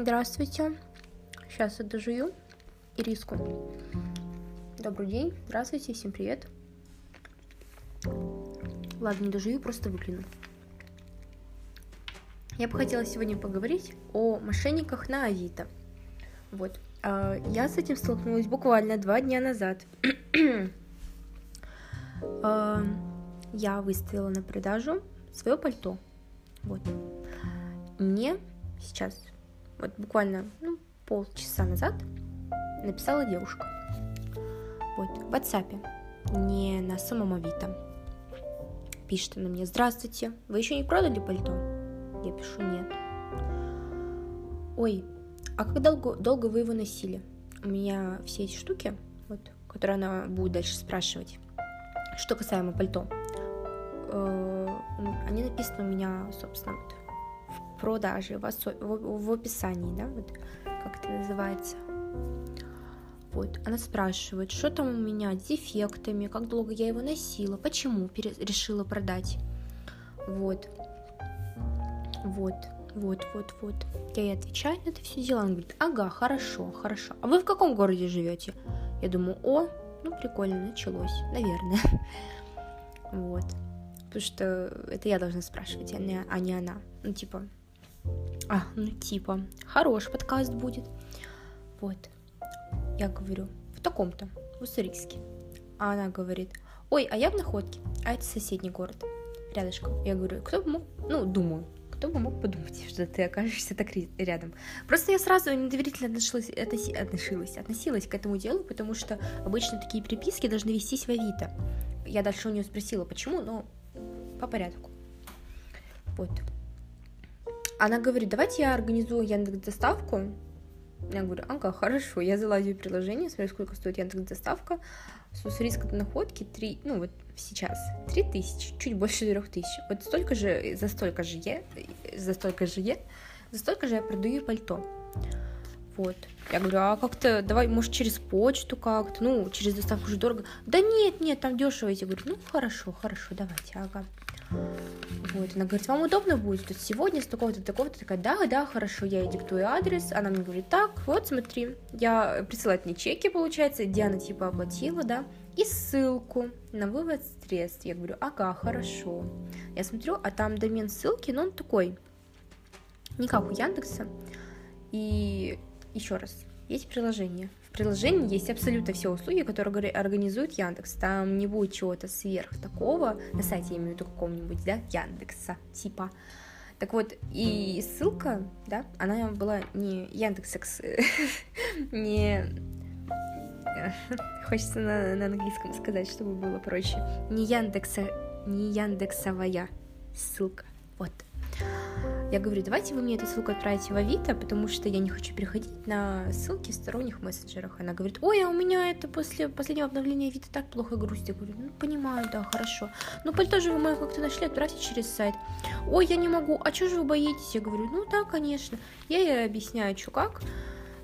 Здравствуйте. Сейчас я дожую ириску. Добрый день. Здравствуйте. Всем привет. Ладно, не дожую, просто выгляну. Я бы хотела сегодня поговорить о мошенниках на Авито. Вот. А, я с этим столкнулась буквально два дня назад. А, я выставила на продажу свое пальто. Вот. Мне сейчас вот буквально ну, полчаса назад написала девушка. Вот, в WhatsApp, не на самом Авито. Пишет она мне, здравствуйте, вы еще не продали пальто? Я пишу, нет. Ой, а как долго, долго вы его носили? У меня все эти штуки, вот, которые она будет дальше спрашивать, что касаемо пальто, э, они написаны у меня, собственно, вот, продаже, в, осо... в, в описании, да, вот как это называется. Вот, она спрашивает, что там у меня с дефектами, как долго я его носила, почему пере... решила продать. Вот. Вот, вот, вот, вот. Я ей отвечаю на это все дело. Она говорит, ага, хорошо, хорошо. А вы в каком городе живете? Я думаю, о, ну прикольно, началось, наверное. Вот. Потому что это я должна спрашивать, а не, а не она. Ну, типа, а, ну типа, хороший подкаст будет. Вот. Я говорю, в таком-то, в Уссурийске. А она говорит, ой, а я в Находке, а это соседний город, рядышком. Я говорю, кто бы мог, ну, думаю, кто бы мог подумать, что ты окажешься так рядом. Просто я сразу недоверительно относилась, относилась, относилась к этому делу, потому что обычно такие переписки должны вестись в Авито. Я дальше у нее спросила, почему, но по порядку. Вот. Она говорит, давайте я организую Яндекс доставку. Я говорю, ага, хорошо. Я залазю в приложение, смотрю, сколько стоит Яндекс доставка. С до находки 3, ну вот сейчас, 3 тысячи, чуть больше 4 тысяч. Вот столько же, за столько же я, за столько же я, за столько же я продаю пальто. Вот. Я говорю, а как-то, давай, может, через почту как-то, ну, через доставку уже дорого. Да нет, нет, там дешево. Я говорю, ну, хорошо, хорошо, давайте, ага. Вот, она говорит, вам удобно будет тут сегодня с такого-то, такого-то, такая, да, да, хорошо, я ей диктую адрес, она мне говорит, так, вот, смотри, я присылаю мне чеки, получается, Диана типа оплатила, да, и ссылку на вывод средств. Я говорю, ага, хорошо. Я смотрю, а там домен ссылки, но он такой, не как у Яндекса. И еще раз, есть приложение приложении есть абсолютно все услуги, которые организует Яндекс. Там не будет чего-то сверх такого, на сайте я имею в виду какого-нибудь, да, Яндекса, типа. Так вот, и ссылка, да, она была не Яндекс, не... Хочется на, на английском сказать, чтобы было проще. Не Яндекса, не Яндексовая ссылка. Вот. Я говорю, давайте вы мне эту ссылку отправите в Авито, потому что я не хочу переходить на ссылки в сторонних мессенджерах. Она говорит, ой, а у меня это после последнего обновления Авито так плохо грустит. Я говорю, ну, понимаю, да, хорошо. Ну, пальто же вы мое как-то нашли, отправьте через сайт. Ой, я не могу, а что же вы боитесь? Я говорю, ну, да, конечно. Я ей объясняю, что как.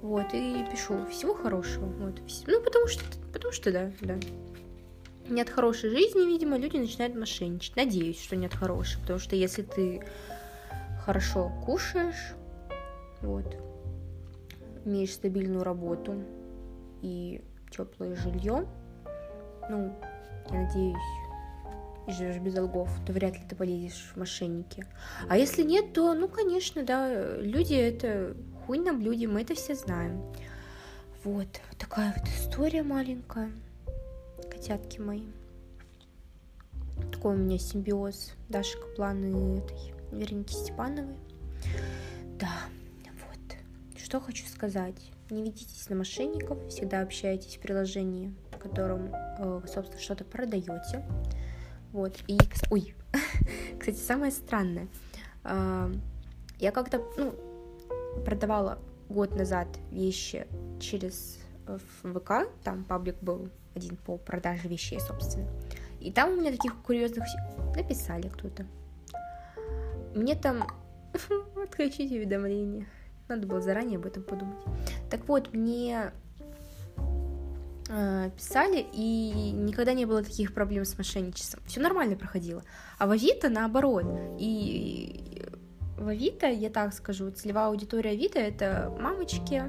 Вот, и пишу, всего хорошего. Вот. Ну, потому что, потому что, да, да. Нет хорошей жизни, видимо, люди начинают мошенничать. Надеюсь, что нет хорошей, потому что если ты хорошо кушаешь, вот, имеешь стабильную работу и теплое жилье, ну, я надеюсь, и живешь без долгов, то вряд ли ты полезешь в мошенники. А если нет, то, ну, конечно, да, люди это хуй на блюде, мы это все знаем. Вот, такая вот история маленькая, котятки мои. Такой у меня симбиоз Даши Каплан и этой Вероники Степановой. Да, вот. Что хочу сказать. Не ведитесь на мошенников, всегда общайтесь в приложении, в котором, э, собственно, что-то продаете. Вот. И, ой, кстати, самое странное. Э, я как-то, ну, продавала год назад вещи через э, ВК, там паблик был один по продаже вещей, собственно. И там у меня таких курьезных написали кто-то. Мне там... Отключить уведомления. Надо было заранее об этом подумать. Так вот, мне э, писали, и никогда не было таких проблем с мошенничеством. Все нормально проходило. А в Авито наоборот. И в Авито, я так скажу, целевая аудитория Авито — это мамочки,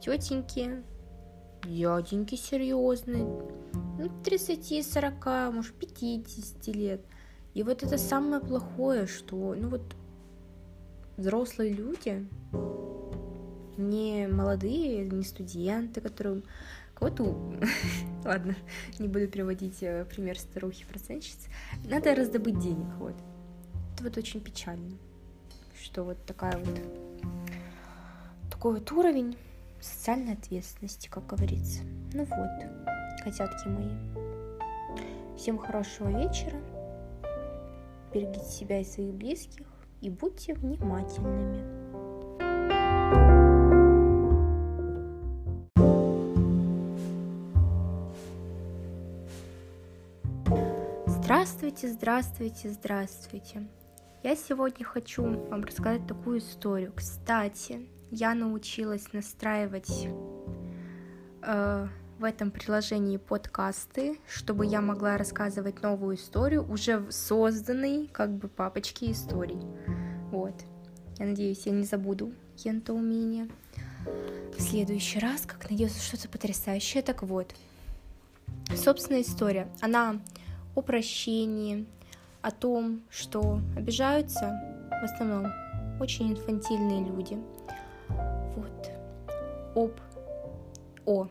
тетеньки, дяденьки серьезные, ну, 30-40, может, 50 лет. И вот это самое плохое, что, ну вот, взрослые люди, не молодые, не студенты, которым кого-то... Ладно, не буду приводить э, пример старухи-процентщицы. Надо раздобыть денег, вот. Это вот очень печально, что вот такая вот... Такой вот уровень социальной ответственности, как говорится. Ну вот, котятки мои. Всем хорошего вечера. Берегите себя и своих близких и будьте внимательными. Здравствуйте, здравствуйте, здравствуйте. Я сегодня хочу вам рассказать такую историю. Кстати, я научилась настраивать э, в этом приложении подкасты, чтобы я могла рассказывать новую историю уже в созданной как бы папочке историй. Вот. Я надеюсь, я не забуду кента умения. В следующий раз, как найдется что-то потрясающее. Так вот, собственная история. Она о прощении, о том, что обижаются в основном очень инфантильные люди. Вот. Об о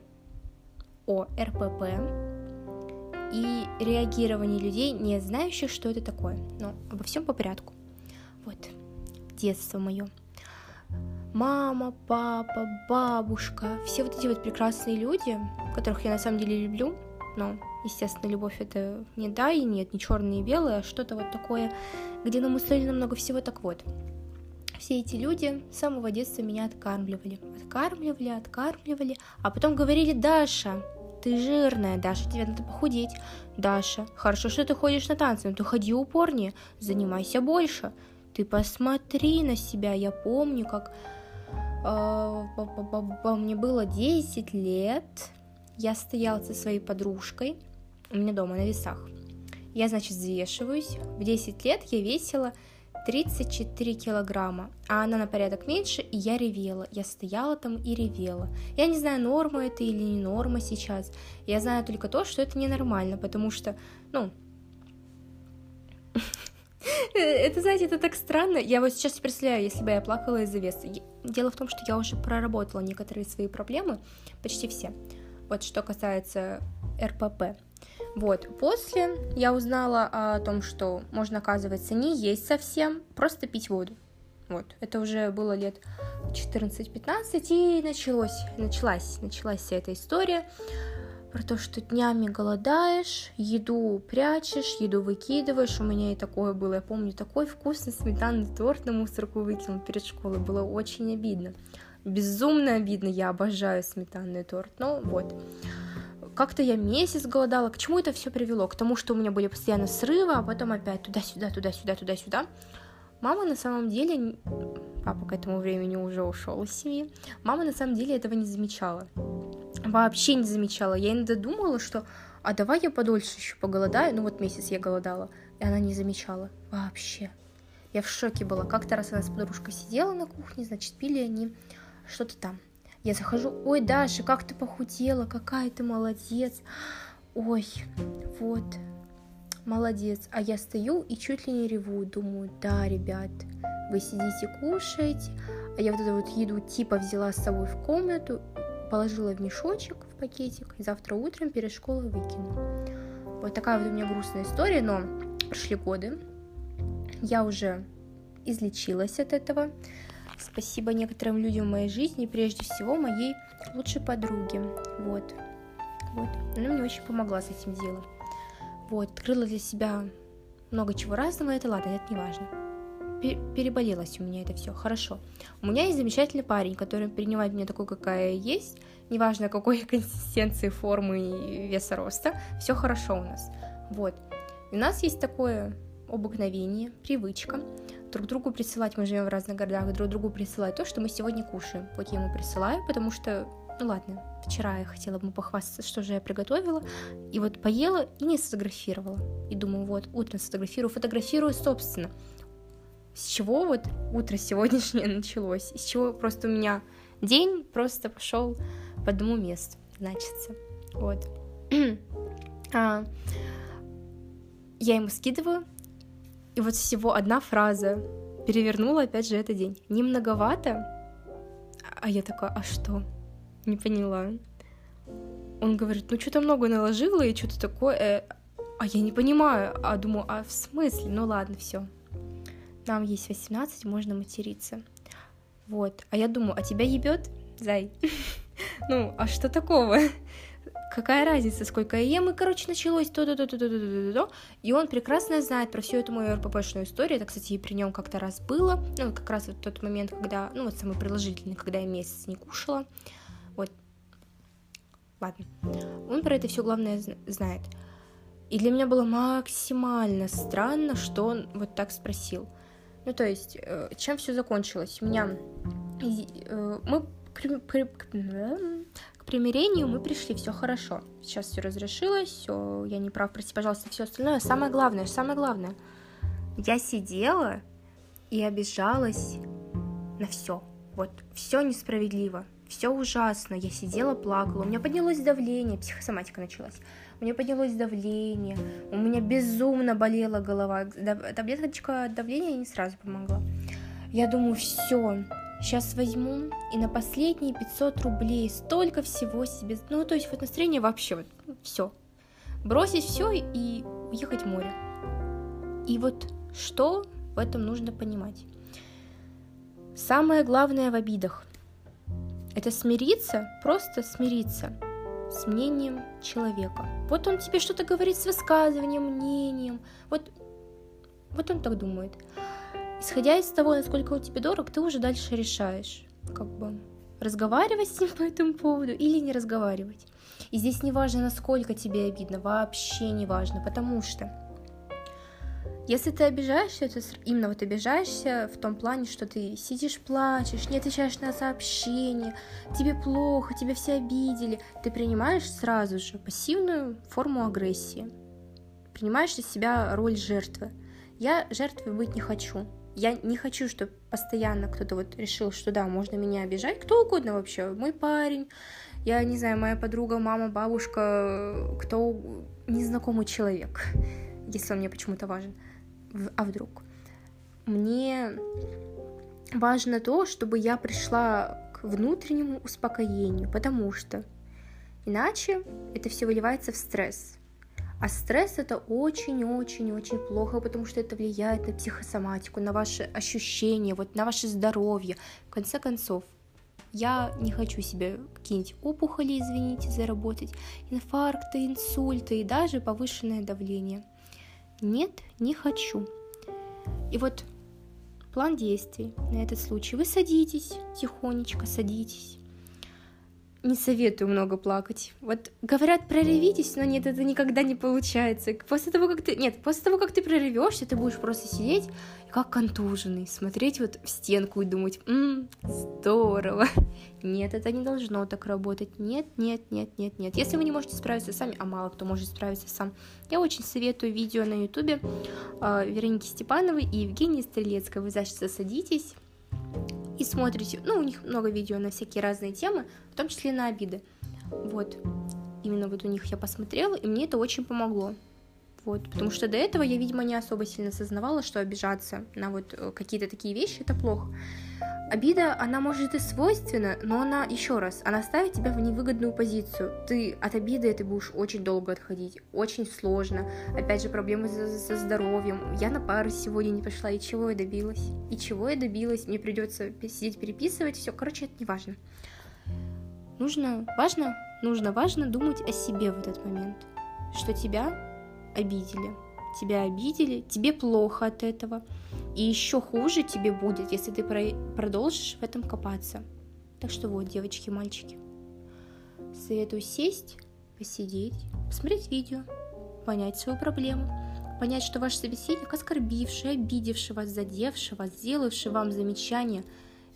о РПП и реагировании людей, не знающих, что это такое. Но обо всем по порядку. Вот. Детство мое. Мама, папа, бабушка, все вот эти вот прекрасные люди, которых я на самом деле люблю, но Естественно, любовь это не да и нет, не черное и белое, а что-то вот такое, где нам условили много всего. Так вот, все эти люди с самого детства меня откармливали. Откармливали, откармливали, а потом говорили, Даша, ты жирная, Даша, тебе надо похудеть. Даша, хорошо, что ты ходишь на танцы, но ты ходи упорнее, занимайся больше. Ты посмотри на себя, я помню, как э, мне было 10 лет, я стояла со своей подружкой, у меня дома на весах. Я, значит, взвешиваюсь. В 10 лет я весила 34 килограмма, а она на порядок меньше, и я ревела. Я стояла там и ревела. Я не знаю, норма это или не норма сейчас. Я знаю только то, что это ненормально, потому что, ну, это, знаете, это так странно. Я вот сейчас представляю, если бы я плакала из-за веса. Дело в том, что я уже проработала некоторые свои проблемы, почти все. Вот что касается РПП. Вот, после я узнала о том, что можно, оказывается, не есть совсем, просто пить воду. Вот, это уже было лет 14-15, и началось, началась, началась вся эта история про то, что днями голодаешь, еду прячешь, еду выкидываешь. У меня и такое было. Я помню, такой вкусный сметанный торт на мусорку выкинул перед школой. Было очень обидно. Безумно обидно. Я обожаю сметанный торт. Ну, вот. Как-то я месяц голодала. К чему это все привело? К тому, что у меня были постоянно срывы, а потом опять туда-сюда, туда-сюда, туда-сюда. Мама на самом деле, папа к этому времени уже ушел из семьи, мама на самом деле этого не замечала. Вообще не замечала. Я иногда думала, что а давай я подольше еще поголодаю. Ну вот месяц я голодала. И она не замечала. Вообще. Я в шоке была. Как-то раз она с подружкой сидела на кухне, значит, пили они что-то там. Я захожу, ой, Даша, как ты похудела, какая ты молодец. Ой, вот, молодец. А я стою и чуть ли не реву, думаю, да, ребят, вы сидите, кушаете, а я вот эту вот еду типа взяла с собой в комнату, положила в мешочек, в пакетик, и завтра утром перед школой выкину. Вот такая вот у меня грустная история, но прошли годы, я уже излечилась от этого, Спасибо некоторым людям в моей жизни, прежде всего моей лучшей подруге. Вот. Вот. Она мне очень помогла с этим делом. Вот. Открыла для себя много чего разного. Это ладно, это не важно. Переболелось у меня это все. Хорошо. У меня есть замечательный парень, который принимает меня такой, какая я есть. Неважно, какой консистенции, формы и веса роста. Все хорошо у нас. Вот. И у нас есть такое обыкновение, привычка друг другу присылать, мы живем в разных городах, друг другу присылать то, что мы сегодня кушаем. Вот я ему присылаю, потому что, ну ладно, вчера я хотела бы похвастаться, что же я приготовила, и вот поела и не сфотографировала. И думаю, вот, утром сфотографирую, фотографирую, собственно. с чего вот утро сегодняшнее началось, из чего просто у меня день просто пошел по одному месту, значится. Вот. а, я ему скидываю, и вот всего одна фраза перевернула опять же этот день. Не многовато? А я такая, а что? Не поняла. Он говорит, ну что-то много наложила и что-то такое. Э, а я не понимаю. А думаю, а в смысле? Ну ладно, все. Нам есть 18, можно материться. Вот. А я думаю, а тебя ебет, зай? Ну, а что такого? какая разница, сколько я ем, и, короче, началось то-то-то-то-то-то-то-то, и он прекрасно знает про всю эту мою РППшную историю, это, кстати, и при нем как-то раз было, ну, как раз вот тот момент, когда, ну, вот самый приложительный, когда я месяц не кушала, вот, ладно, он про это все главное знает, и для меня было максимально странно, что он вот так спросил, ну, то есть, э, чем все закончилось, меня, э, мы примирению мы пришли, все хорошо. Сейчас все разрешилось, все, я не прав, прости, пожалуйста, все остальное. Самое главное, самое главное, я сидела и обижалась на все. Вот, все несправедливо, все ужасно. Я сидела, плакала, у меня поднялось давление, психосоматика началась. У меня поднялось давление, у меня безумно болела голова. Таблеточка давления не сразу помогла. Я думаю, все, Сейчас возьму и на последние 500 рублей столько всего себе... Ну, то есть вот настроение вообще вот ну, все. Бросить все и уехать в море. И вот что в этом нужно понимать? Самое главное в обидах – это смириться, просто смириться с мнением человека. Вот он тебе что-то говорит с высказыванием, мнением. Вот, вот он так думает. Исходя из того, насколько он тебе дорог, ты уже дальше решаешь, как бы разговаривать с ним по этому поводу или не разговаривать. И здесь не важно, насколько тебе обидно, вообще не важно, потому что если ты обижаешься, это именно вот обижаешься в том плане, что ты сидишь, плачешь, не отвечаешь на сообщения, тебе плохо, тебя все обидели, ты принимаешь сразу же пассивную форму агрессии, принимаешь из себя роль жертвы. Я жертвой быть не хочу, я не хочу, чтобы постоянно кто-то вот решил, что да, можно меня обижать, кто угодно вообще, мой парень, я не знаю, моя подруга, мама, бабушка, кто незнакомый человек, если он мне почему-то важен. А вдруг? Мне важно то, чтобы я пришла к внутреннему успокоению, потому что иначе это все выливается в стресс. А стресс это очень-очень-очень плохо, потому что это влияет на психосоматику, на ваши ощущения, вот на ваше здоровье. В конце концов, я не хочу себе какие-нибудь опухоли, извините, заработать, инфаркты, инсульты и даже повышенное давление. Нет, не хочу. И вот план действий на этот случай. Вы садитесь, тихонечко садитесь, не советую много плакать. Вот говорят, проревитесь, но нет, это никогда не получается. После того, как ты... Нет, после того, как ты проревешься, ты будешь просто сидеть как контуженный, смотреть вот в стенку и думать, ммм, здорово. Нет, это не должно так работать. Нет, нет, нет, нет, нет. Если вы не можете справиться сами, а мало кто может справиться сам, я очень советую видео на ютубе э, Вероники Степановой и Евгении Стрелецкой. Вы, значит, садитесь, и смотрите, ну, у них много видео на всякие разные темы, в том числе на обиды. Вот, именно вот у них я посмотрела, и мне это очень помогло. Вот, потому что до этого я, видимо, не особо сильно осознавала, что обижаться на вот э, какие-то такие вещи это плохо. Обида, она может и свойственна, но она, еще раз, она ставит тебя в невыгодную позицию. Ты от обиды ты будешь очень долго отходить, очень сложно. Опять же, проблемы со здоровьем. Я на пару сегодня не пошла, и чего я добилась? И чего я добилась? Мне придется сидеть переписывать, все. Короче, это не важно. Нужно, важно, нужно, важно думать о себе в этот момент, что тебя обидели тебя обидели, тебе плохо от этого, и еще хуже тебе будет, если ты продолжишь в этом копаться. Так что вот, девочки, мальчики, советую сесть, посидеть, посмотреть видео, понять свою проблему, понять, что ваш собеседник, оскорбивший, обидевший вас, задевший вас, сделавший вам замечание,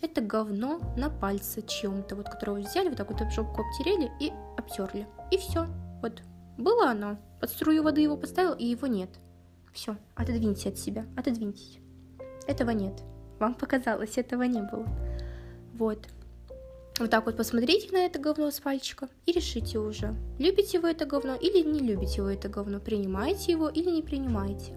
это говно на пальце чем-то, вот которого взяли, вот так вот жопку обтерели и обтерли. И все. Вот было оно. Под струю воды его поставил, и его нет. Все, отодвиньте от себя, отодвиньтесь. этого нет. Вам показалось, этого не было. Вот. Вот так вот посмотрите на это говно с пальчика и решите уже, любите вы это говно или не любите вы это говно, принимаете его или не принимаете.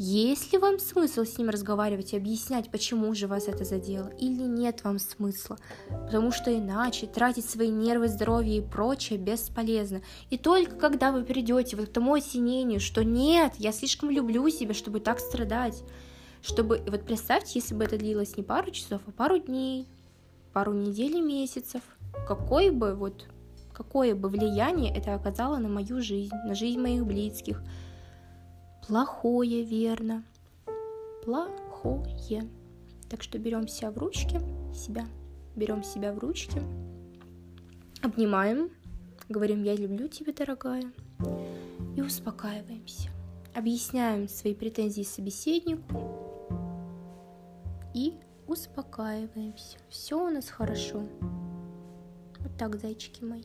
Есть ли вам смысл с ним разговаривать и объяснять, почему же вас это задело, или нет вам смысла, потому что иначе тратить свои нервы, здоровье и прочее бесполезно. И только когда вы придете вот к тому осенению, что нет, я слишком люблю себя, чтобы так страдать, чтобы, вот представьте, если бы это длилось не пару часов, а пару дней, пару недель и месяцев, какое бы вот, какое бы влияние это оказало на мою жизнь, на жизнь моих близких – плохое, верно. Плохое. Так что берем себя в ручки, себя, берем себя в ручки, обнимаем, говорим «я люблю тебя, дорогая», и успокаиваемся. Объясняем свои претензии собеседнику и успокаиваемся. Все у нас хорошо. Вот так, зайчики мои.